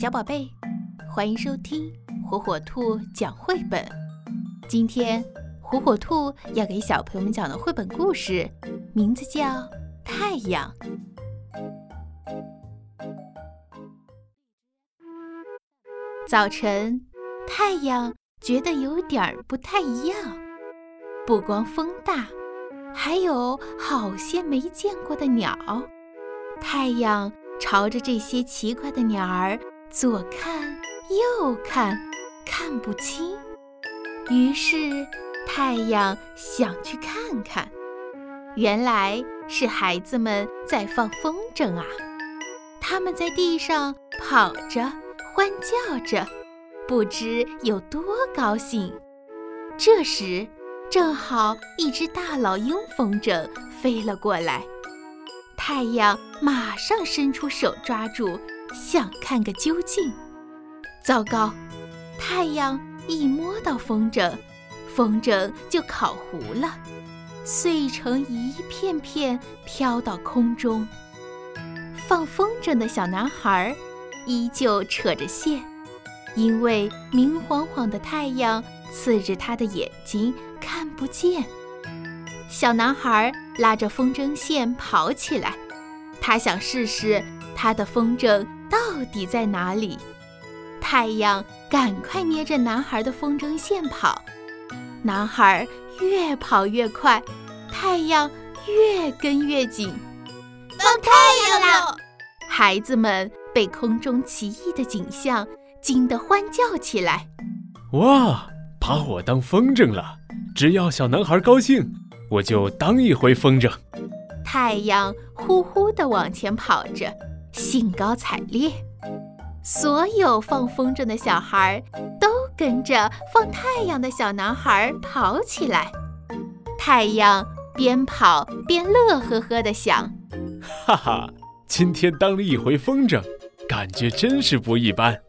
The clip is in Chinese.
小宝贝，欢迎收听火火兔讲绘本。今天，火火兔要给小朋友们讲的绘本故事，名字叫《太阳》。早晨，太阳觉得有点儿不太一样，不光风大，还有好些没见过的鸟。太阳。朝着这些奇怪的鸟儿左看右看，看不清。于是太阳想去看看，原来是孩子们在放风筝啊！他们在地上跑着，欢叫着，不知有多高兴。这时，正好一只大老鹰风筝飞了过来。太阳马上伸出手抓住，想看个究竟。糟糕！太阳一摸到风筝，风筝就烤糊了，碎成一片片，飘到空中。放风筝的小男孩依旧扯着线，因为明晃晃的太阳刺着他的眼睛，看不见。小男孩拉着风筝线跑起来，他想试试他的风筝到底在哪里。太阳赶快捏着男孩的风筝线跑，男孩越跑越快，太阳越跟越紧。放太阳了！孩子们被空中奇异的景象惊得欢叫起来。哇，把我当风筝了！只要小男孩高兴。我就当一回风筝。太阳呼呼地往前跑着，兴高采烈。所有放风筝的小孩都跟着放太阳的小男孩跑起来。太阳边跑边乐呵呵地想：“哈哈，今天当了一回风筝，感觉真是不一般。”